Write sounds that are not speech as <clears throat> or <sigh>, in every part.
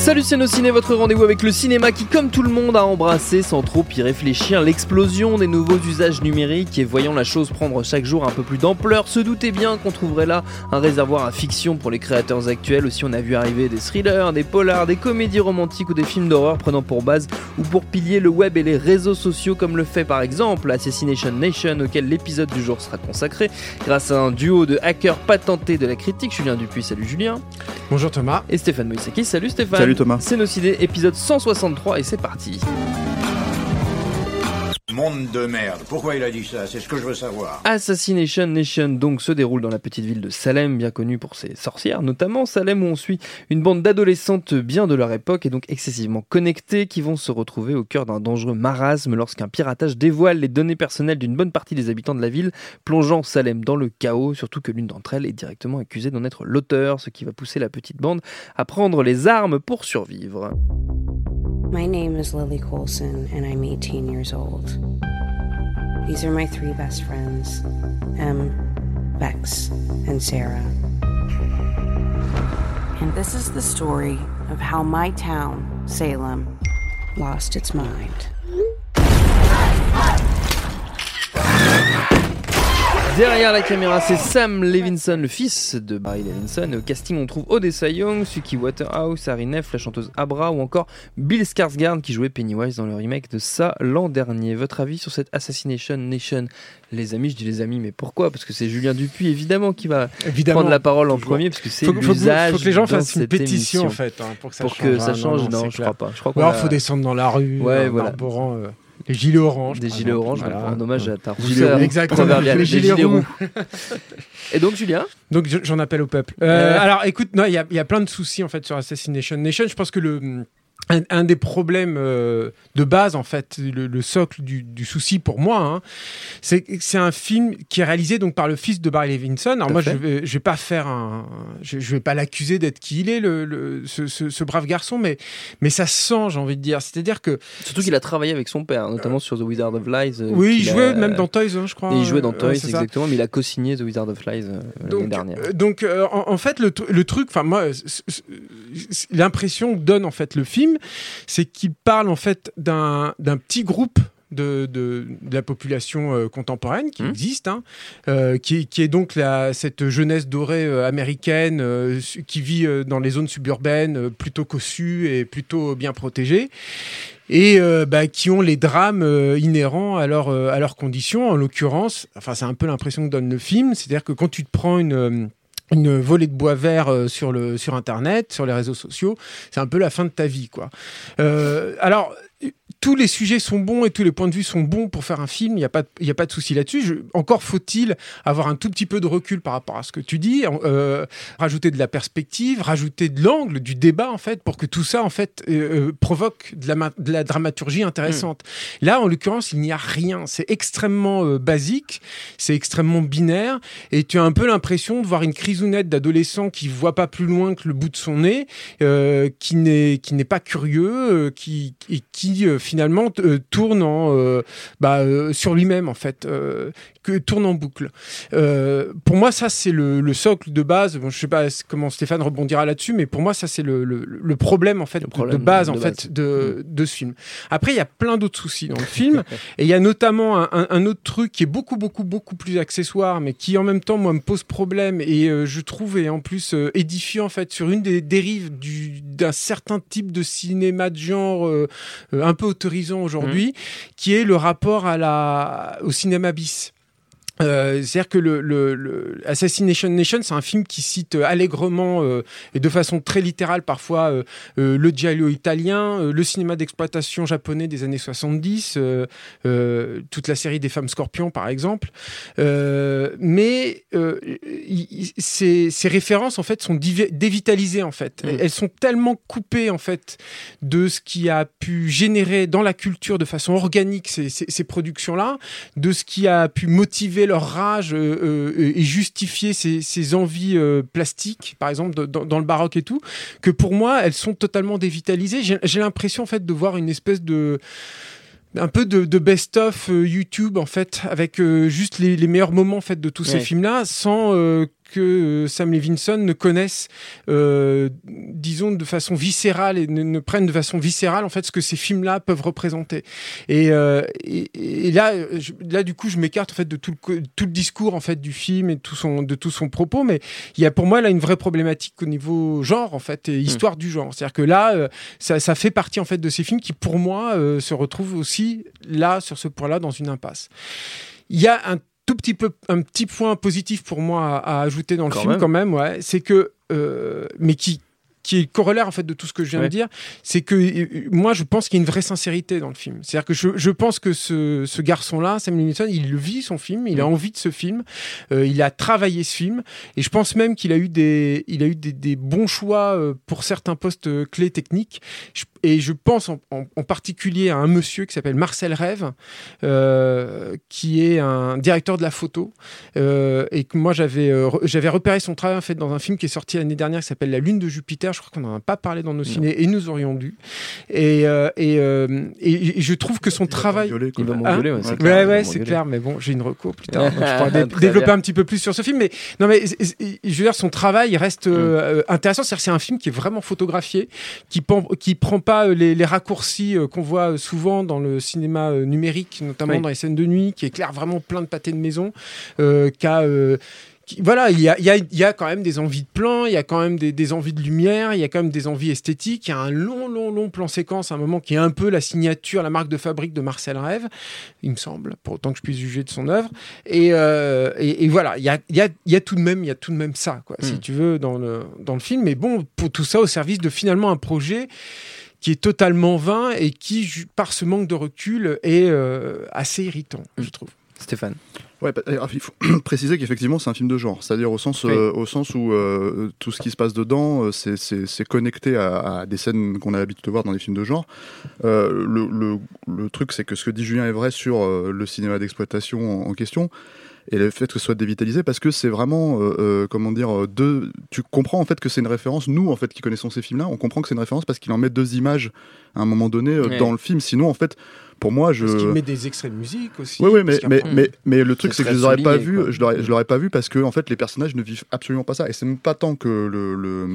Salut c'est Ciné, votre rendez-vous avec le cinéma qui, comme tout le monde, a embrassé sans trop y réfléchir l'explosion des nouveaux usages numériques et voyant la chose prendre chaque jour un peu plus d'ampleur, se doutait bien qu'on trouverait là un réservoir à fiction pour les créateurs actuels. Aussi, on a vu arriver des thrillers, des polars, des comédies romantiques ou des films d'horreur prenant pour base ou pour pilier le web et les réseaux sociaux, comme le fait par exemple Assassination Nation, auquel l'épisode du jour sera consacré, grâce à un duo de hackers patentés de la critique. Julien Dupuis, salut Julien. Bonjour Thomas. Et Stéphane Moïsaki, salut Stéphane. Salut Thomas. Cénocidé, épisode 163 et c'est parti. De merde. Pourquoi il a dit ça? C'est ce que je veux savoir. Assassination Nation donc se déroule dans la petite ville de Salem, bien connue pour ses sorcières, notamment Salem où on suit une bande d'adolescentes bien de leur époque et donc excessivement connectées qui vont se retrouver au cœur d'un dangereux marasme lorsqu'un piratage dévoile les données personnelles d'une bonne partie des habitants de la ville, plongeant Salem dans le chaos, surtout que l'une d'entre elles est directement accusée d'en être l'auteur, ce qui va pousser la petite bande à prendre les armes pour survivre. Is Lily Colson, and I'm 18 years old. These are my three best friends Em, Bex, and Sarah. And this is the story of how my town, Salem, lost its mind. Derrière la caméra, c'est Sam Levinson, le fils de Barry Levinson. Au casting, on trouve Odessa Young, Suki Waterhouse, Harry Neff, la chanteuse Abra ou encore Bill Skarsgård qui jouait Pennywise dans le remake de ça l'an dernier. Votre avis sur cette Assassination Nation? Les amis, je dis les amis, mais pourquoi? Parce que c'est Julien Dupuis évidemment qui va Évidemment. prendre la parole en premier parce que c'est Faut, faut, l'usage faut que les gens fassent une pétition émission. en fait hein, pour que ça Pour change. que ça change, non, je clair. crois pas. Je crois Ou qu'on alors a faut descendre dans la rue Ouais, en voilà. arborant euh, les gilets oranges. des gilets oranges, Voilà. en hommage à ta rousseur proverbiale, les gilets gilets roux. Et donc Julien Donc je- j'en appelle au peuple. Euh, Ouais. Alors écoute, il y, y a plein de soucis en fait sur Assassination Nation. Je pense que le un, un des problèmes euh, de base, en fait, le, le socle du, du souci pour moi, hein, c'est que c'est un film qui est réalisé donc par le fils de Barry Levinson. Alors Tout moi, fait. je vais, je vais pas faire un, je, je vais pas l'accuser d'être qui il est, le, le- ce, ce- ce brave garçon, mais mais ça se sent, j'ai envie de dire. C'est-à-dire que Surtout qu'il a travaillé avec son père, notamment sur The Wizard of Lies. euh, oui, il jouait a- même dans Toys, hein, je crois. Et il jouait dans Toys, exactement, mais il a co-signé The Wizard of Lies euh, l'année dernière. donc en, en fait, le, tru- le truc, enfin moi, l'impression que donne en fait le film, c'est qu'il parle en fait d'un petit groupe. De, de, de la population euh, contemporaine qui Mhm. existe, hein, euh, qui, qui est donc la, cette jeunesse dorée euh, américaine su- qui vit dans les zones suburbaines, plutôt cossues et plutôt bien protégées, et bah, qui ont les drames inhérents à, leur, à leurs conditions. En l'occurrence, enfin c'est un peu l'impression que donne le film, c'est-à-dire que quand tu te prends une... une volée de bois vert euh, sur, le, sur Internet, sur les réseaux sociaux, c'est un peu la fin de ta vie, quoi. Euh, alors, tous les sujets sont bons et tous les points de vue sont bons pour faire un film, il n'y a, pas de- il y a pas de souci là-dessus. Je- Encore faut-il avoir un tout petit peu de recul par rapport à ce que tu dis, euh, rajouter de la perspective, rajouter de l'angle, du débat, en fait, pour que tout ça, en fait, euh, euh, provoque de la, ma- de la dramaturgie intéressante. Là, en l'occurrence, il n'y a rien. C'est extrêmement euh, basique, c'est extrêmement binaire, et tu as un peu l'impression de voir une crisounette d'adolescent qui voit pas plus loin que le bout de son nez, qui n'est qui n'est pas curieux, qui et qui euh, finalement euh, tourne en euh, bah, sur lui-même en fait, que tourne en boucle. Pour moi, ça c'est le, le socle de base. Bon, je sais pas comment Stéphane rebondira là-dessus, mais pour moi, ça c'est le, le, le problème en fait de- problème de base de en base. fait de, de ce film. Après, il y a plein d'autres soucis dans le film. <laughs> Et il y a notamment un, un- un autre truc qui est beaucoup, beaucoup, beaucoup plus accessoire, mais qui en même temps, moi, me pose problème. Et euh, je trouve, et en plus, euh, édifiant, en fait, sur une des dérives du- d'un certain type de cinéma de genre euh, un peu autorisant aujourd'hui, qui est le rapport à la, au cinéma bis. Euh, C'est-à-dire que le, le, le, Assassination Nation, c'est un film qui cite euh, allègrement euh, et de façon très littérale parfois euh, le giallo italien, le cinéma d'exploitation japonais des années 70, euh, euh, toute la série des femmes scorpions par exemple. Mais ces, ces références en fait sont dévitalisées en fait. Mm. Elles sont tellement coupées en fait de ce qui a pu générer dans la culture de façon organique ces, ces, ces productions-là, de ce qui a pu motiver leur rage euh, euh, et justifier ces, ces envies euh, plastiques, par exemple de- dans, dans le baroque et tout, que pour moi elles sont totalement dévitalisées. J'ai l'impression en fait de voir une espèce de un peu de, de best-of euh, YouTube en fait avec euh, juste les, les meilleurs moments en fait de tous ces Ouais. films là sans euh, que euh, Sam Levinson ne connaisse euh, disons de façon viscérale et ne, ne prenne de façon viscérale en fait ce que ces films là peuvent représenter. Et, euh, et, et là je- là du coup je m'écarte en fait de tout le, co- tout le discours en fait du film et de tout son de tout son propos. Mais il y a pour moi là une vraie problématique au niveau genre en fait et histoire du genre. C'est à dire que là ça, ça fait partie en fait de ces films qui pour moi se retrouvent aussi là sur ce point là dans une impasse. Il y a un tout petit peu un petit point positif pour moi à, à ajouter dans le Quand film même. quand même ouais c'est que euh, mais qui qui est corollaire en fait de tout ce que je viens Ouais. de dire, c'est que euh, moi je pense qu'il y a une vraie sincérité dans le film. C'est-à-dire que je, je pense que ce, ce garçon-là, Sam Levinson, il vit son film, il a envie de ce film, euh, il a travaillé ce film, et je pense même qu'il a eu des, il a eu des, des bons choix euh, pour certains postes clés techniques. Je- et je pense en, en- en particulier à un monsieur qui s'appelle Marcel Rêve, euh, qui est un directeur de la photo, euh, et que moi j'avais euh, re- j'avais repéré son travail en fait dans un film qui est sorti l'année dernière qui s'appelle La Lune de Jupiter. Je crois qu'on n'en a pas parlé dans nos ciné et nous aurions dû. Et, euh, et, euh, et- et je trouve que son travail. Violet, quoi. Il va m'engueuler, ouais, c'est ouais, clair, Ouais, il c'est clair, mais bon, j'ai une reco plus tard. donc <laughs> je pourrais <laughs> dé- développer bien. un petit peu plus sur ce film. Mais non, mais je veux dire, son travail il reste Mm. intéressant. C'est-à-dire, c'est un film qui est vraiment photographié, qui prend, qui prend pas euh, les, les raccourcis euh, qu'on voit euh, souvent dans le cinéma euh, numérique, notamment Oui. dans les scènes de nuit, qui éclaire vraiment plein de pâtés de maison, euh, qui a, euh, qui- voilà, il y a, il y, a, il y a quand même des envies de plan, il y a quand même des, des envies de lumière, il y a quand même des envies esthétiques. Il y a un long, long, long plan séquence, à un moment qui est un peu la signature, la marque de fabrique de Marcel Rêve, il me semble, pour autant que je puisse juger de son œuvre. Et, euh, et, et voilà, il y a, il y, tout de même, il y a tout de même ça, quoi, si Mm. tu veux, dans le, dans le film. Mais bon, pour tout ça au service de finalement un projet qui est totalement vain et qui, par ce manque de recul, est euh, assez irritant, je trouve. Stéphane. Ouais, bah, il faut <clears throat> préciser qu'effectivement c'est un film de genre, c'est-à-dire au sens, Oui. euh, au sens où euh, tout ce qui se passe dedans, euh, c'est- c'est c'est connecté à, à des scènes qu'on a l'habitude de voir dans les films de genre. Euh, le, le- le truc, c'est que ce que dit Julien est vrai sur euh, le cinéma d'exploitation en, en question. Et le fait que ce soit dévitalisé, parce que c'est vraiment, euh, euh, comment dire, euh, deux. Tu comprends en fait que c'est une référence. Nous, en fait, qui connaissons ces films-là, on comprend que c'est une référence parce qu'il en met deux images à un moment donné euh, Ouais. dans le film. Sinon, en fait, pour moi, je. Parce qu'il met des extraits de musique aussi. Oui, oui, mais, mais, mais, mais le truc, Ce c'est que je serait les aurais pas quoi. je l'aurais, je l'aurais pas vu parce que, en fait, les personnages ne vivent absolument pas ça. Et c'est même pas tant que le, le,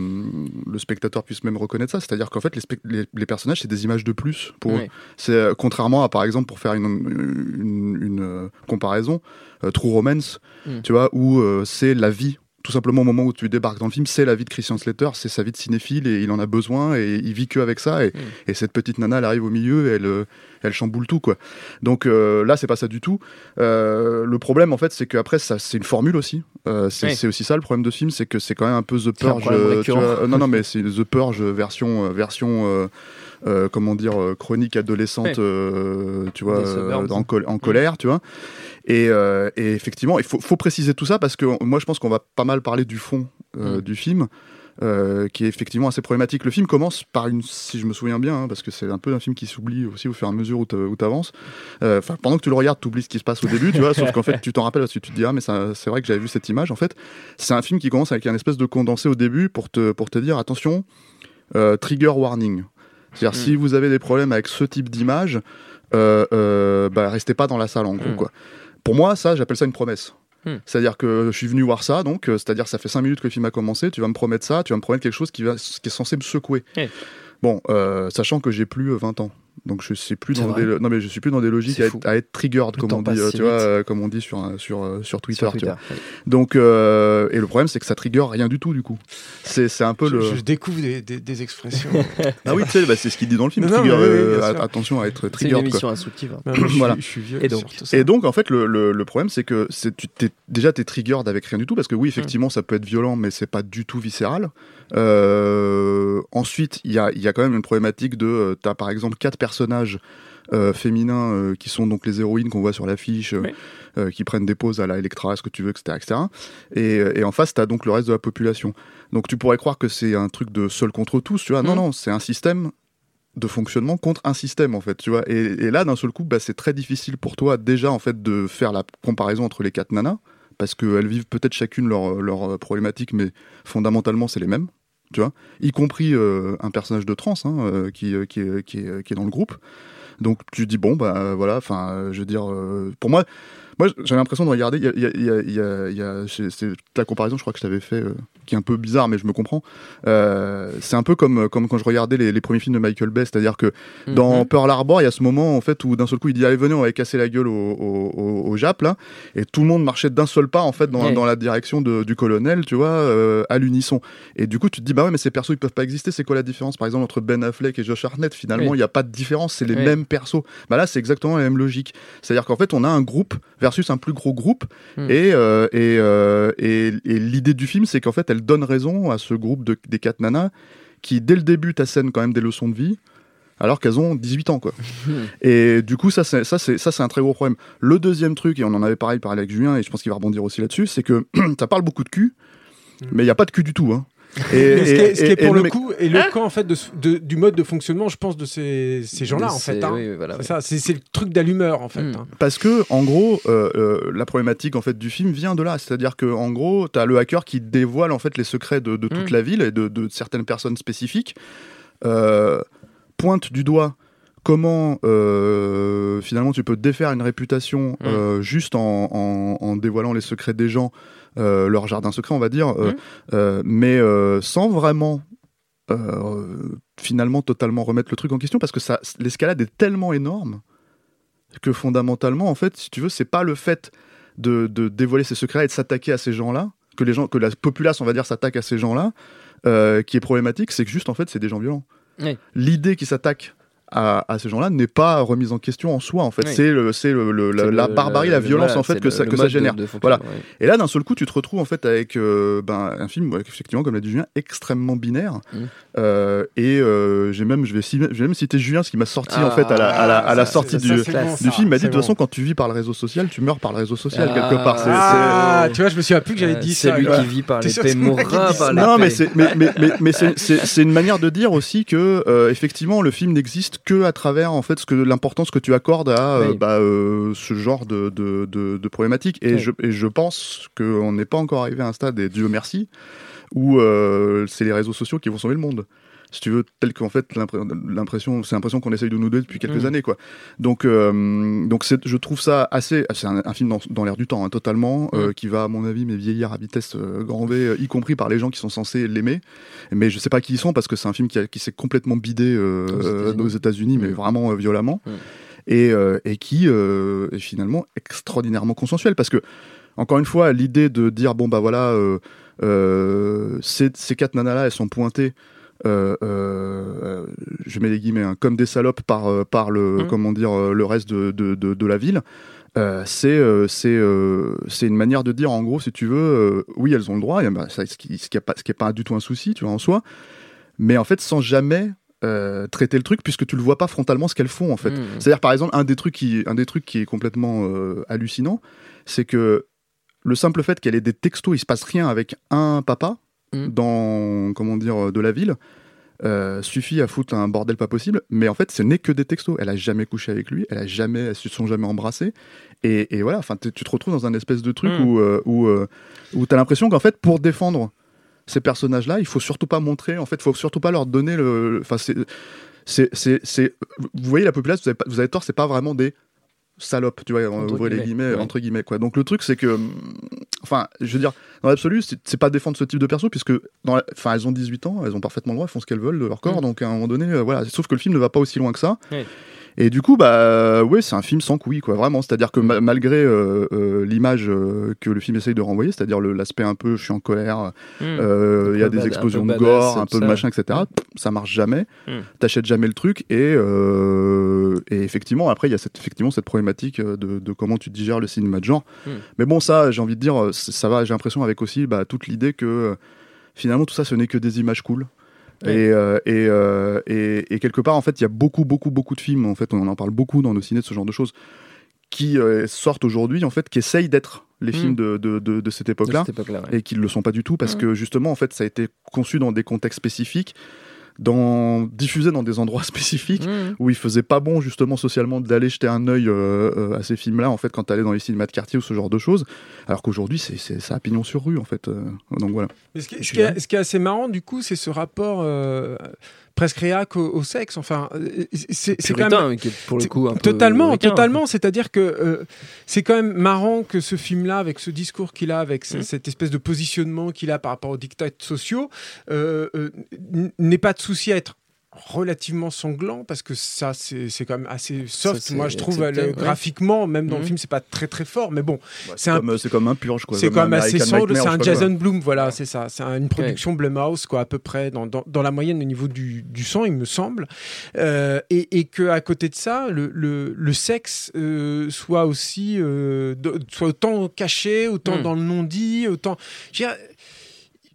le spectateur puisse même reconnaître ça. C'est-à-dire qu'en fait, les, spec- les, les personnages, c'est des images de plus pour eux. C'est, euh, contrairement à, par exemple, pour faire une, une, une, euh, comparaison, euh, True Romance, Mm. tu vois, où euh, c'est la vie. Tout simplement, au moment où tu débarques dans le film, c'est la vie de Christian Slater, c'est sa vie de cinéphile et il en a besoin et il vit que avec ça. Et, Mm. et cette petite nana, elle arrive au milieu, et elle, euh, elle chamboule tout, quoi. Donc euh, là, c'est pas ça du tout. Euh, le problème, en fait, c'est qu'après, c'est une formule aussi. Euh, c'est Oui. aussi ça le problème de ce film, c'est que c'est quand même un peu The Purge. tu vois. Non, non, mais c'est The Purge version, version, comment dire, chronique adolescente, Oui. tu vois, en, col- en colère, tu vois. Et, euh, et effectivement, il faut, faut préciser tout ça parce que moi, je pense qu'on va pas mal parler du fond euh, Mm. du film. euh, qui est effectivement assez problématique. Le film commence par une, si je me souviens bien, hein, parce que c'est un peu un film qui s'oublie aussi au fur et à mesure où tu avances. Euh, pendant que tu le regardes, tu oublies ce qui se passe au début, tu vois, <laughs> sauf qu'en fait, tu t'en rappelles parce que tu te dis, ah, mais c'est vrai que j'avais vu cette image. En fait, c'est un film qui commence avec un espèce de condensé au début pour te, pour te dire, attention, euh, trigger warning. C'est-à-dire, Mm. si vous avez des problèmes avec ce type d'image, bah, restez pas dans la salle, en gros, Mm. quoi. Pour moi, ça, j'appelle ça une promesse. Hmm. C'est-à-dire que je suis venu voir ça, donc, euh, c'est-à-dire ça fait 5 minutes que le film a commencé, tu vas me promettre ça, tu vas me promettre quelque chose qui, va, qui est censé me secouer. Ouais. Bon, euh, sachant que j'ai plus euh, 20 ans. Donc je sais plus dans des non mais je suis plus dans des logiques à être, à être triggered Le comme on dit euh, si tu vois euh, comme on dit sur euh, sur Twitter, Sur tu Twitter. Donc euh, et le problème c'est que ça trigger rien du tout du coup. C'est c'est un peu Je, le je découvre des, des- des expressions. <laughs> Ah oui, tu sais bah, c'est ce qu'il dit dans le film Non, trigger, oui, euh, attention à être C'est une triggered quoi. émission instructive. hein. Je, Voilà. je suis vieux Et donc-. Et donc, en fait, le, le- le problème, c'est que c'est, tu t'es, déjà, t'es triggered avec rien du tout, parce que oui, effectivement, ça peut être violent, mais c'est pas du tout viscéral. Euh, ensuite, il y a, il y a quand même une problématique de, euh, t'as par exemple quatre personnages euh, féminins euh, qui sont donc les héroïnes qu'on voit sur l'affiche, euh, Oui. qui prennent des poses à la Electra, ce que tu veux, etc. etc. Et, et en face, t'as donc le reste de la population. Donc tu pourrais croire que c'est un truc de seul contre tous, tu vois. Non, Mhm. non, c'est un système de fonctionnement contre un système en fait tu vois et, et là d'un seul coup bah, c'est très difficile pour toi déjà en fait de faire la comparaison entre les quatre nanas parce qu'elles vivent peut-être chacune leur, leur problématique mais fondamentalement c'est les mêmes tu vois y compris euh, un personnage de trans hein, euh, qui, euh, qui, qui, qui est dans le groupe. Donc tu dis bon bah voilà enfin je veux dire euh, pour moi moi j'ai l'impression de regarder il y a, il y a- il y a- il y a- il y a- c'est la comparaison je crois que je t'avais fait euh, qui est un peu bizarre mais je me comprends euh, c'est un peu comme, comme quand je regardais les, les premiers films de Michael Bay, c'est-à-dire que dans Mhm. Pearl Harbor, il y a ce moment en fait où d'un seul coup il dit allez venez on va casser la gueule au, au, au- au Jap là, et tout le monde marchait d'un seul pas en fait dans, Ouais. dans la direction de- du colonel, tu vois, euh, à l'unisson. Et du coup tu te dis bah ouais mais ces persos ils peuvent pas exister, c'est quoi la différence par exemple entre Ben Affleck et Josh Hartnett? Finalement il Oui. n'y a pas de différence, c'est les Oui. mêmes persos. Bah là c'est exactement la même logique, c'est-à-dire qu'en fait on a un groupe versus un plus gros groupe, Hmm. et, euh, et, euh, et, et l'idée du film c'est qu'en fait elle donne raison à ce groupe de, des quatre nanas qui dès le début t'assènent quand même des leçons de vie alors qu'elles ont 18 ans quoi. et du coup ça c'est ça c'est ça c'est un très gros problème. Le deuxième truc et on en avait parlé avec Julien et je pense qu'il va rebondir aussi là-dessus, c'est que <clears throat> ça parle beaucoup de cul mais il y a pas de cul du tout hein. Et, ce qui est, ce qui est et- et pour le mec- coup éloquent en fait de, ce- de- du mode de fonctionnement, je pense, de ces, ces gens-là en C'est- fait. hein. oui, oui, voilà, C'est ouais. ça, c'est c'est le truc d'allumeur en fait. Mm. hein. Parce que, en gros, euh, euh, la problématique en fait du film vient de là. C'est-à-dire que, en gros, t'as le hacker qui dévoile en fait les secrets de, de toute Mm. la ville et de, de certaines personnes spécifiques. euh, pointe du doigt comment euh, finalement tu peux défaire une réputation Mm. euh, juste en, en- en dévoilant les secrets des gens, leur jardin secret, on va dire, euh, Mm. euh, mais euh, sans vraiment. euh, finalement totalement remettre le truc en question parce que ça l'escalade est tellement énorme que fondamentalement, en fait, si tu veux, c'est pas le fait de, de dévoiler ses secrets et de s'attaquer à ces gens-là, que les gens, que la populace, on va dire, s'attaque à ces gens-là, euh, qui est problématique, c'est que juste, en fait, c'est des gens violents. Oui. L'idée qui s'attaque à, à ces gens-là n'est pas remise en question en soi, en fait. Oui. C'est le, c'est le, le- la, C'est barbarie, le- la violence, voilà, en fait, c'est que, le- ça, que ça de- génère. de Voilà. ouais. Et là, d'un seul coup, tu te retrouves en fait avec euh, ben, un film, effectivement, comme l'a dit Julien, extrêmement binaire. Mm. Euh, et euh, j'ai même, je vais, ci- je vais même citer Julien, ce qui m'a sorti en Ah, fait à la, à la, à la ça, sortie c'est- du, ça, c'est classe. bon, du ça, film. Il m'a dit c'est de toute façon, quand tu vis par le réseau social, tu meurs par le réseau social Ah, quelque part. C'est- Ah, c'est- tu vois, je me souviens plus que j'avais dit ça. Celui ouais. qui vit par l'épée c'est mourra par. Non, mais c'est mais, mais, mais, mais c'est- c'est c'est une manière de dire aussi que euh, effectivement le film n'existe que à travers en fait ce que l'importance que tu accordes à euh, bah, euh, ce genre de, de, de, de problématique. Et, Oui. je, et je pense qu'on n'est pas encore arrivé à un stade, et Dieu merci, où euh, c'est les réseaux sociaux qui vont sauver le monde. Si tu veux, tel qu'en fait l'impr- l'impression, c'est l'impression qu'on essaye de nous donner depuis quelques Mm. années, quoi. Donc, euh, donc je trouve ça assez, c'est un, un film dans, dans l'air du temps, hein, totalement, euh, Mm. qui va à mon avis mais vieillir à vitesse euh, grand V, y compris par les gens qui sont censés l'aimer. Mais je sais pas qui ils sont parce que c'est un film qui, qui s'est complètement bidé Aux États-Unis. mais Mm. vraiment violemment, Mm. et, et qui est finalement extraordinairement consensuel parce que encore une fois, l'idée de dire bon bah voilà, ces, ces quatre nanas là, elles sont pointées. Euh, euh, je mets les guillemets hein, comme des salopes par euh, par le Mm. comment dire euh, le reste de, de, de, de la ville euh, c'est euh, c'est euh, c'est une manière de dire en gros si tu veux euh, oui elles ont le droit et, ça, ce qui ce qui est pas ce qui est pas du tout un souci tu vois en soi mais en fait sans jamais euh, traiter le truc puisque tu le vois pas frontalement ce qu'elles font en fait Mm. c'est-à-dire par exemple un des trucs qui un des trucs qui est complètement euh, hallucinant c'est que le simple fait qu'elle ait des textos il se passe rien avec un papa Mm. dans comment dire de la ville euh, suffit à foutre un bordel pas possible, mais en fait, ce n'est que des textos. Elle a jamais couché avec lui, elle a jamais, elles se sont jamais embrassées, et, et voilà. Enfin, tu te retrouves dans un espèce de truc Mm. où euh, où, euh, où t'as l'impression qu'en fait, pour défendre ces personnages-là, il faut surtout pas montrer, en fait, faut surtout pas leur donner le. Enfin, c'est c'est c'est c'est- vous voyez la population, vous avez, pas- vous avez tort, c'est pas vraiment des salope, tu vois, Entre ouvrez les guillemets, guillemets, ouais. entre guillemets, quoi. Donc le truc, c'est que, hum, enfin, je veux dire, dans l'absolu, c'est pas défendre ce type de perso, puisque, dans enfin, elles ont 18 ans, elles ont parfaitement le droit, elles font ce qu'elles veulent de leur corps, Mm. donc à un moment donné, euh, voilà. Sauf que le film ne va pas aussi loin que ça. Et du coup, bah, ouais, c'est un film sans couilles, quoi, vraiment. C'est-à-dire que ma- malgré euh, euh, l'image euh, que le film essaye de renvoyer, c'est-à-dire l'aspect un peu, je suis en colère, Hmm. euh, il y a des bad- explosions de gore, un peu de machin, etc. Ça marche jamais. Mm. T'achètes jamais le truc et, euh, et effectivement après il y a cette, effectivement cette problématique euh, de, de comment tu digères le cinéma de genre. Mm. Mais bon ça j'ai envie de dire euh, ça va j'ai l'impression avec aussi bah, toute l'idée que euh, finalement tout ça ce n'est que des images cool. Ouais. Et, euh, et, euh, et, et quelque part en fait il y a beaucoup beaucoup beaucoup de films en fait on en parle beaucoup dans nos ciné de ce genre de choses qui euh, sortent aujourd'hui en fait qui essayent d'être les Mm. films de, de, de, de cette époque-là ouais. et qui ne le sont pas du tout parce Mhm. que justement en fait ça a été conçu dans des contextes spécifiques dans diffusé dans des endroits <laughs> spécifiques Hmm. où il faisait pas bon justement socialement d'aller jeter un œil euh, euh, à ces films-là en fait quand t'allais dans les cinémas de quartier ou ce genre de choses. Alors qu'aujourd'hui c'est c'est ça a pignon sur rue en fait euh, donc voilà. Mais ce, qui, ce Je qui est, suis ce qui est assez marrant, du coup, c'est ce rapport euh, presque réac au, au sexe. Enfin, euh, c'est quand même. qui est pour le coup un totalement, totalement. C'est-à-dire que euh, c'est quand même marrant que ce film-là, avec ce discours qu'il a, avec Mm. cette espèce de positionnement qu'il a par rapport aux dictats sociaux, euh, euh, n'ait pas de souci à être relativement sanglant parce que ça c'est quand même assez soft Ça, moi je trouve accepté, euh, graphiquement même dans le Mhm. film c'est pas très très fort mais bon Bah, C'est c'est un- comme euh, c'est comme un purge quoi c'est comme quand même assez sombre, c'est un pas quoi. Jason Bloom, voilà, c'est ça. C'est un- une production Blumhouse, quoi, à peu près, dans, dans, dans la moyenne au niveau du, du son, il me semble. Euh, et, et que à côté de ça, le, le, le sexe euh, soit aussi, euh, de- soit autant caché, autant Mm. dans le non-dit, autant. Je veux dire,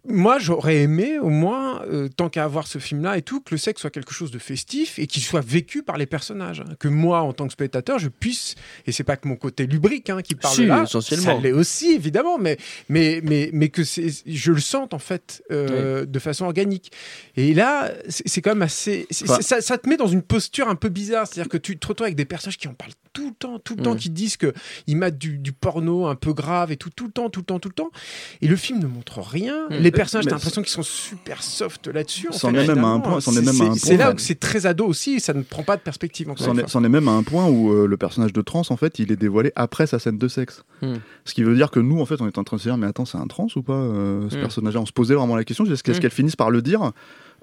moi, j'aurais aimé, au moins, euh, tant qu'à avoir ce film-là et tout, que le sexe soit quelque chose de festif et qu'il soit vécu par les personnages. hein. Que moi, en tant que spectateur, je puisse, et c'est pas que mon côté lubrique hein, qui parle Si, là, essentiellement. ça l'est aussi, évidemment, mais, mais, mais, mais que je le sente, en fait, euh, de façon organique. Et là, c'est quand même assez. Enfin- ça, ça te met dans une posture un peu bizarre. C'est-à-dire que tu te retrouves avec des personnages qui en parlent tout le temps, tout le temps, qui disent qu'ils mettent du, du porno un peu grave et tout, tout le temps, tout le temps, tout le temps. Et le film ne montre rien. Mm. Les personnages, Mais t'as l'impression qu'ils sont super soft là-dessus. en C'en est même à un point- C'est- là où c'est très ado aussi, ça ne prend pas de perspective. encore C'en est, même à un point où euh, le personnage de trans, en fait, il est dévoilé après sa scène de sexe. Hmm. Ce qui veut dire que nous, en fait, on est en train de se dire, mais attends, c'est un trans ou pas, euh, ce Hmm. personnage-là? On se posait vraiment la question, est-ce qu'est-ce Hmm. qu'elle finisse par le dire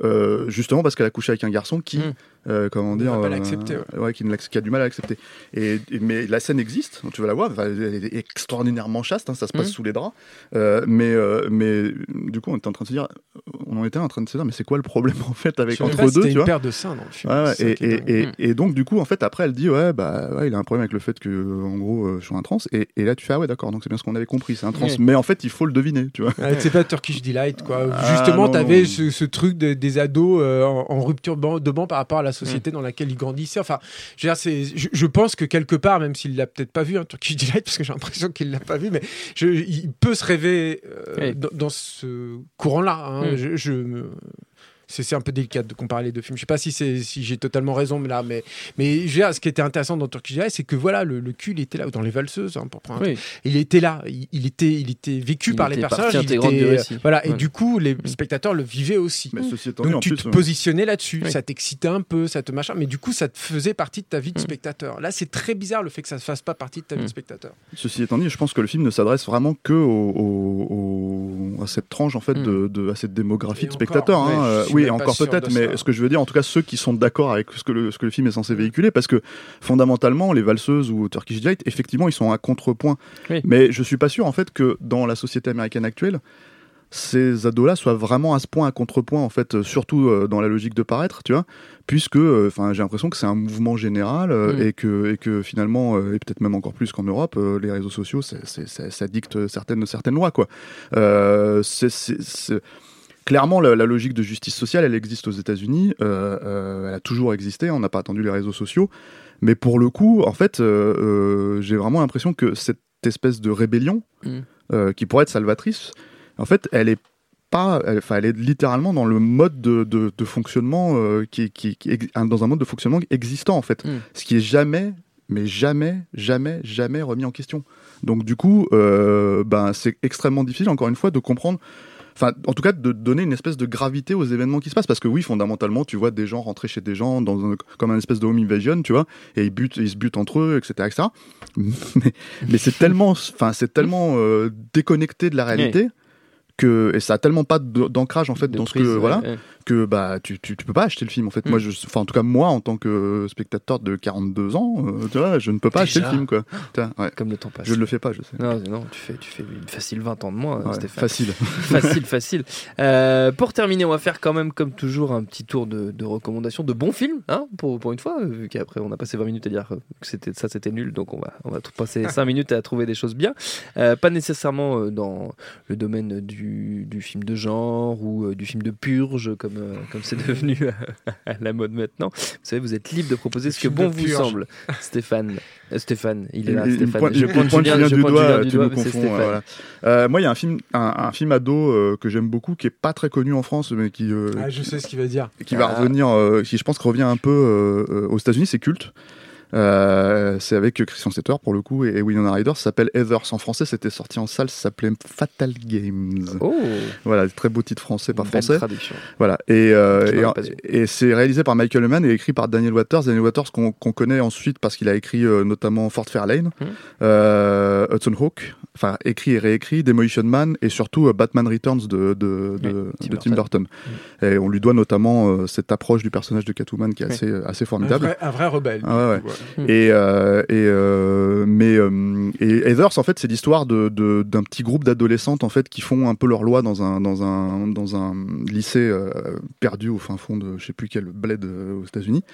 euh, justement parce qu'elle a couché avec un garçon qui, Hmm. euh, comment dire, euh, l'accepter, ouais, qui, qui a du mal à l'accepter. Et, et- mais la scène existe, tu vas la voir, elle est extraordinairement chaste, hein, ça se passe Hmm. sous les draps. Mais, mais du coup, on était en train de se dire, on en était en train de se dire, mais c'est quoi le problème en fait avec entre deux, tu une vois paire de seins dans le film. Ouais, ouais, et, est et, donc du coup en fait après elle dit ouais bah ouais, il a un problème avec le fait que en gros je suis un trans et, là tu fais ah ouais d'accord donc c'est bien ce qu'on avait compris c'est un trans mais en fait il faut le deviner tu vois Ouais, c'est pas Turkish Delight, quoi. <laughs> Ah, Justement, t'avais non. ce, ce truc de- des ados euh, en, en rupture de banc par rapport à la société dans laquelle ils grandissaient. Enfin, je, veux dire, c'est- je, je pense que quelque part, même s'il l'a peut-être pas vu, hein, Turkish Delight, <laughs> parce que j'ai l'impression qu'il l'a pas vu, mais je- il peut se rêver euh, Oui. dans, dans ce courant-là. hein. Mm. Je, je me- c'est un peu délicat de comparer les deux films. Je sais pas si, c'est- si j'ai totalement raison, mais là, mais, mais je veux dire, ce qui était intéressant dans Turkish Delight, c'est que voilà, le, le cul, il était là, ou dans Les Valseuses, hein, pour prendre un Oui. il était là, il, il était, il était vécu Il par les personnages. il était- récit. Voilà, et du coup, les spectateurs le vivaient aussi. mais ceci étant dit en Donc tu plus te euh, positionnais là-dessus, Oui. ça t'excitait un peu, ça te machin, mais du coup ça te faisait partie de ta vie de Mm. spectateur. Là c'est très bizarre le fait que ça ne fasse pas partie de ta vie de Mm. spectateur. ceci étant dit je pense que le film ne s'adresse vraiment que au, au- au- à cette tranche en fait Mm. de, de- à cette démographie Et de spectateurs hein, euh, suis oui encore peut-être mais ça. ce que je veux dire en tout cas ceux qui sont d'accord avec ce que le, ce que le film est censé véhiculer parce que fondamentalement les valseuses ou Turkish Delight effectivement ils sont à contrepoint Oui. mais je suis pas sûr en fait que dans la société américaine actuelle ces ados-là soient vraiment à ce point à contrepoint en fait, euh, surtout euh, dans la logique de paraître, tu vois, puisque, euh, j'ai l'impression que c'est un mouvement général euh, Mm. et que et que finalement, et peut-être même encore plus qu'en Europe, les réseaux sociaux, ça, ça dicte certaines certaines lois, quoi. C'est- Clairement, la, la logique de justice sociale, elle existe aux États-Unis. euh, euh, elle a toujours existé. On n'a pas attendu les réseaux sociaux. Mais pour le coup, en fait, euh, j'ai vraiment l'impression que cette espèce de rébellion, Mm. qui pourrait être salvatrice, en fait, elle est pas, elle, elle est littéralement dans le mode de, de- de fonctionnement euh, qui, qui, dans un mode de fonctionnement existant en fait, Mm. ce qui est jamais, mais jamais, jamais, jamais remis en question. Donc du coup, euh, ben c'est extrêmement difficile encore une fois de comprendre. Enfin, en tout cas, de donner une espèce de gravité aux événements qui se passent. Parce que oui, fondamentalement, tu vois des gens rentrer chez des gens dans un- comme un espèce de home invasion, tu vois, et ils butent, ils se butent entre eux, etc., etc. <laughs> Mais, mais c'est tellement, enfin, c'est tellement euh, déconnecté de la réalité. Que, et ça a tellement pas d'ancrage en fait De dans ce que ouais, voilà ouais. Que bah tu, tu, tu peux pas acheter le film en fait Mm. moi je enfin en tout cas moi en tant que spectateur de 42 ans euh, tu vois je ne peux pas acheter le film quoi ouais. Comme le temps passe. je ne le fais pas je sais Non, non, tu fais, tu fais une facile 20 ans de moins, Ouais, Stéphane. facile <laughs> facile, facile. Euh, pour terminer, on va faire quand même, comme toujours, un petit tour de, de recommandations de bons films, hein, pour, pour une fois, vu qu'après on a passé 20 minutes à dire que c'était, ça c'était nul, donc on va, on va passer <laughs> 5 minutes à trouver des choses bien. Euh, pas nécessairement euh, dans le domaine du, du film de genre ou euh, du film de purge, comme, euh, comme c'est devenu <laughs> à la mode maintenant. Vous savez, vous êtes libre de proposer ce que bon vous semble. Stéphane, Euh, Stéphane, il est là, Stéphane. pointe- je pointe Julien, du doigt, tu me confonds, voilà. Euh, moi il y a un film un, un film ado euh, que j'aime beaucoup qui est pas très connu en France mais qui euh, Ah, je sais ce qu'il va dire. qui va Ah. revenir euh, qui je pense revient un peu euh, euh, aux États-Unis c'est culte Euh, c'est avec Christian Slater pour le coup et, et Winona Ryder ça s'appelle Heathers en français c'était sorti en salle ça s'appelait Fatal Games Oh, voilà très beau titre français par une belle français traduction. Voilà. Et, euh, et, c'est réalisé par Michael Mann et écrit par Daniel Waters. Daniel Waters qu'on connaît ensuite parce qu'il a écrit euh, notamment Fort Fairlane, euh, Hudson Hawk, enfin écrit et réécrit, Demolition Man et surtout euh, Batman Returns de, de, de, Tim de Tim Burton. Burton. Et on lui doit notamment euh, cette approche du personnage de Catwoman qui est Oui. assez, assez Un formidable. vrai, un vrai rebelle. Ah ouais, ouais. Et, euh, et euh, mais euh, et Heathers en fait c'est l'histoire de d'un petit groupe d'adolescentes en fait qui font un peu leur loi dans un dans un dans un lycée euh, perdu au fin fond de je sais plus quel bled euh, aux États-Unis.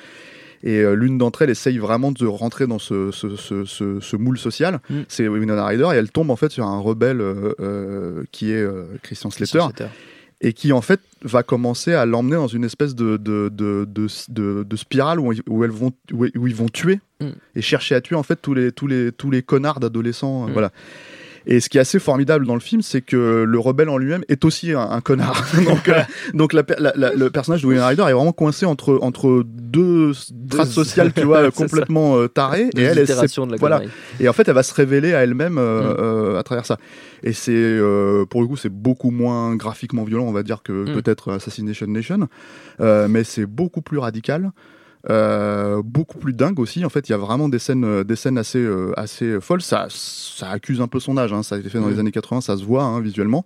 Et l'une d'entre elles essaye vraiment de rentrer dans ce, ce, ce, ce, ce moule social. Mm. C'est Winona Ryder et elle tombe en fait sur un rebelle qui est Christian Slater Slater. Et qui en fait va commencer à l'emmener dans une espèce de, de, de, de, spirale où, ils- où elles vont, où, où ils vont tuer Mm. et chercher à tuer en fait tous les, tous les, tous les connards d'adolescents. Mm. Voilà. Et ce qui est assez formidable dans le film, c'est que le rebelle en lui-même est aussi un, un connard. <laughs> donc, euh, donc la per- la- la- le personnage de Winona Ryder est vraiment coincé entre, entre deux strates sociales, tu vois, <laughs> complètement euh, tarées. Deux Et elle, de la voilà. connerie. et en fait, elle va se révéler à elle-même euh, Mm. euh, à travers ça. Et c'est, pour le coup, c'est beaucoup moins graphiquement violent, on va dire, que Mm. peut-être Assassination Nation. Mais c'est beaucoup plus radical. Euh, beaucoup plus dingue aussi. En fait, il y a vraiment des scènes, euh, des scènes assez, euh, assez folles. Ça, ça accuse un peu son âge. Hein. Ça a été fait dans les années 80, ça se voit hein, visuellement.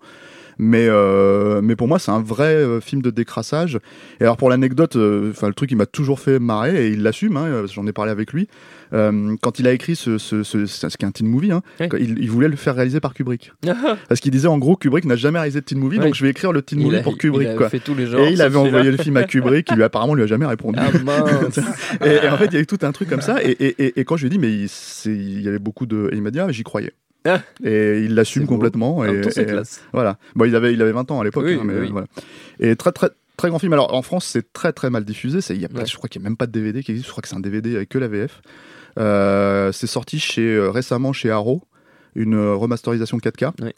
Mais, euh, mais pour moi, c'est un vrai film de décrassage. Et alors, pour l'anecdote, enfin, le truc, il m'a toujours fait marrer et il l'assume. Hein, J'en ai parlé avec lui. Euh, quand il a écrit ce, ce, ce, ce, qui est un teen movie, hein, il, il voulait le faire réaliser par Kubrick. <laughs> Parce qu'il disait en gros, Kubrick n'a jamais réalisé de teen movie, donc je vais écrire le teen Il movie a- pour Kubrick. il a quoi. fait tous les genres. Et il avait envoyé le film à Kubrick, qui lui <laughs> apparemment lui a jamais répondu. Ah <laughs> et, et en fait, il y a eu tout un truc comme ça. Et, et, et, quand je lui ai dit, mais il, y avait beaucoup de. Et il m'a dit, ah, j'y croyais. Ah. Et il l'assume complètement. En Et, et- classe. voilà. Bon, il avait, il avait 20 ans à l'époque. Oui, hein, mais, oui. voilà. Et très, très, très grand film. Alors, en France, c'est très, très mal diffusé. Il y a pas, Ouais. Je crois qu'il n'y a même pas de DVD qui existe. Je crois que c'est un DVD avec que la VF. Euh, c'est sorti chez, euh, récemment chez Arrow, une euh, remasterisation 4K. Oui.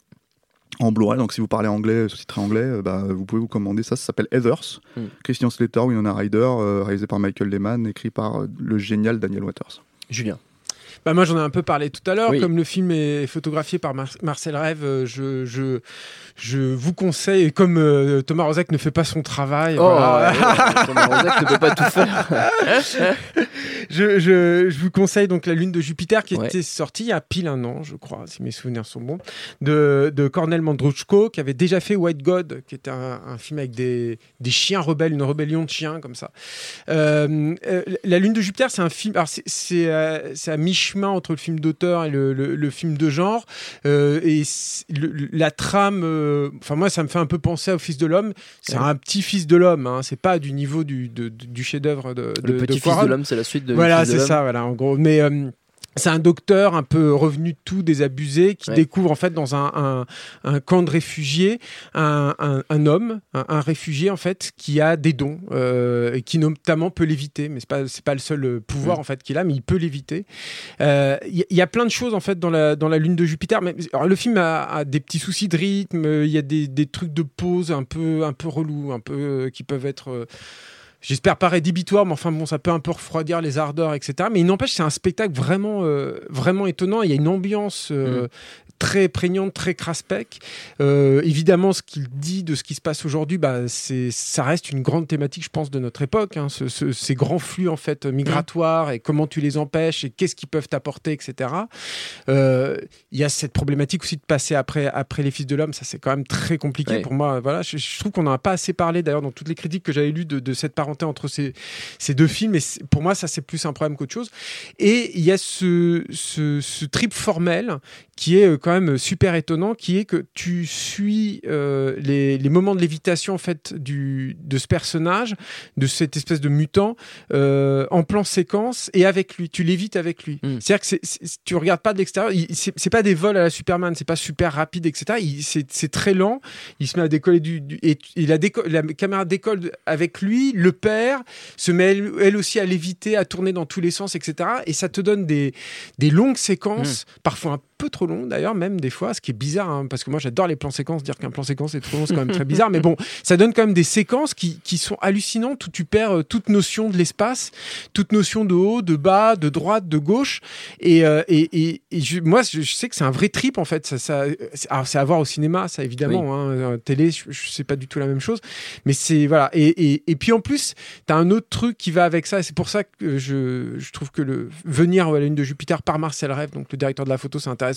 En Blu-ray, donc si vous parlez anglais, sous-titré anglais, euh, bah, vous pouvez vous commander ça. Ça s'appelle Heathers. Mm. Christian Slater, Winona Ryder, euh, réalisé par Michael Lehman, écrit par euh, le génial Daniel Waters. Julien. Bah moi j'en ai un peu parlé tout à l'heure. Oui. Comme le film est photographié par Mar- Marcel Rêve, euh, je, je, je vous conseille, et comme euh, Thomas Rozek ne fait pas son travail, Oh, voilà, ouais, Thomas Rozek ne peut pas tout faire. <laughs> je, je, je vous conseille donc La Lune de Jupiter qui Ouais. était sortie il y a pile un an, je crois, si mes souvenirs sont bons, de, de Cornel Mandruchko qui avait déjà fait White God, qui était un, un film avec des, des chiens rebelles, une rébellion de chiens comme ça. Euh, euh, La Lune de Jupiter, c'est un film. Alors c'est à mi-chemin entre le film d'auteur et le, le- le film de genre. Euh, et le- la trame, euh, enfin moi ça me fait un peu penser au Fils de l'homme. C'est Ouais. un petit Fils de l'homme. Hein, c'est pas du niveau du, chef-d'œuvre de, de, Le de petit fils de l'homme, c'est la suite de Voilà, c'est ça, voilà, en gros. Mais euh, c'est un docteur un peu revenu de tout, désabusé, qui Ouais. découvre en fait dans un, un, un camp de réfugiés un, un, homme, un, réfugié en fait, qui a des dons euh, et qui notamment peut l'éviter. Mais c'est pas c'est pas le seul euh, pouvoir en fait qu'il a, mais il peut l'éviter. Euh, Il y, il y a plein de choses en fait dans la dans la lune de Jupiter. Mais alors, le film a, a des petits soucis de rythme. euh, Il y a des, des trucs de pause un peu un peu relous, un peu euh, qui peuvent être euh, J'espère pas rédhibitoire, mais enfin bon, ça peut un peu refroidir les ardeurs, etc. Mais il n'empêche, c'est un spectacle vraiment, euh, vraiment étonnant. Il y a une ambiance euh, très prégnante, très craspec. Euh, évidemment, ce qu'il dit de ce qui se passe aujourd'hui, bah, c'est, ça reste une grande thématique, je pense, de notre époque. Hein, ce, ce, ces grands flux en fait migratoires et comment tu les empêches et qu'est-ce qu'ils peuvent t'apporter, etc. Euh, Il y a cette problématique aussi de passer après, après les fils de l'homme. Ça, c'est quand même très compliqué pour moi. Voilà, je, je trouve qu'on n'en a pas assez parlé d'ailleurs dans toutes les critiques que j'avais lues de, de cette entre ces, deux films. Et pour moi, ça, c'est plus un problème qu'autre chose. Et il y a ce trip formel qui est euh, quand même super étonnant, qui est que tu suis euh, les, les moments de lévitation en fait du, de ce personnage, de cette espèce de mutant, euh, en plan séquence et avec lui. Tu lévites avec lui. Mm. C'est-à-dire que c'est- c'est- tu regardes pas de l'extérieur. il- C'est pas des vols à la Superman, c'est pas super rapide, etc. Il- C'est très lent. Il se met à décoller du, du- et, la, déco- la caméra décolle avec lui. Le père se met elle, elle aussi à léviter, à tourner dans tous les sens, etc. Et ça te donne des, des longues séquences, parfois un peu trop longues d'ailleurs, même des fois, ce qui est bizarre, hein, parce que moi j'adore les plans séquences. Dire qu'un plan séquence est trop long, c'est quand même très bizarre. Mais bon, <laughs> ça donne quand même des séquences qui, qui sont hallucinantes où tu perds euh, toute notion de l'espace, toute notion de haut, de bas, de droite, de gauche. Et, euh, et, et, et je- moi, je, sais que c'est un vrai trip en fait. Ça, ça, c'est- à voir au cinéma, ça évidemment. Hein, euh, télé, je, je sais pas du tout la même chose. Mais c'est voilà. Et, et, et puis en plus, tu as un autre truc qui va avec ça. Et c'est pour ça que je, je trouve que le venir à la lune de Jupiter par Marcel Rêve, donc le directeur de la photo, c'est intéressant.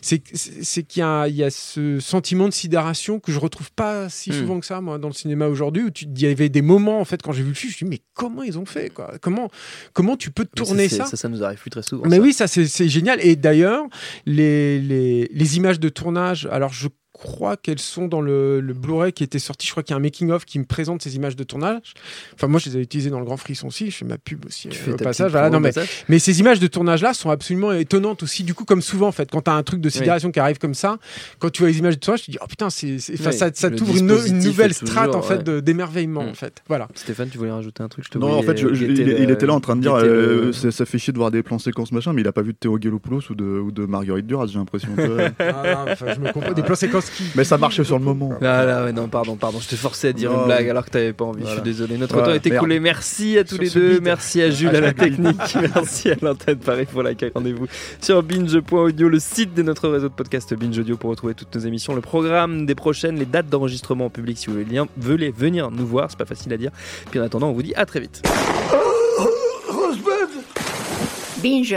C'est qu'il y, a- il y a ce sentiment de sidération que je retrouve pas si Hmm. souvent que ça, moi, dans le cinéma aujourd'hui, où tu- il y avait des moments, en fait, quand j'ai vu le film, je me dis, mais comment ils ont fait, quoi? Comment, comment tu peux tourner ça? ça Ça, nous arrive plus très souvent. mais ça. oui, ça c'est c'est génial. Et d'ailleurs, les, les, les images de tournage, alors je crois qu'elles sont dans le, le Blu-ray qui était sorti. Je crois qu'il y a un making-of qui me présente ces images de tournage. Enfin, moi, je les ai utilisées dans le Grand Frisson aussi. Je fais ma pub aussi Tu euh, fais au ta passage. Voilà, non, mais, passage. mais ces images de tournage-là sont absolument étonnantes aussi. Du coup, comme souvent, en fait, quand tu as un truc de sidération qui arrive comme ça, quand tu vois les images de tournage, tu te dis, oh putain, c'est, Oui, ça, ça t'ouvre une, nouvelle strate, toujours, en fait, ouais. d'émerveillement, Mm. en fait. Voilà. Stéphane, tu voulais rajouter un truc? Je te Non, en fait, je- je- guetter il, était là en train de dire euh, le- ça, fait chier de voir des plans séquences machin, mais il a pas vu de Théo Gelopoulos ou de, ou de Marguerite Duras, j'ai l'impression. Ah, non, enfin, je me comprends. Des plans séquences qui. mais ça marchait sur le moment. Ah là, ouais, non, pardon, pardon, je t'ai forcé à dire une blague alors que t'avais pas envie, je suis désolé. Notre temps est merde. écoulé, merci à tous Sur les deux, merci à Jules à la technique, <laughs> merci à l'antenne Paris pour l'accueil. Rendez-vous sur binge.audio, le site de notre réseau de podcast Binge Audio pour retrouver toutes nos émissions, le programme des prochaines, les dates d'enregistrement en public si vous voulez, lien- voulez venir nous voir, c'est pas facile à dire. Puis en attendant, on vous dit à très vite. Binge.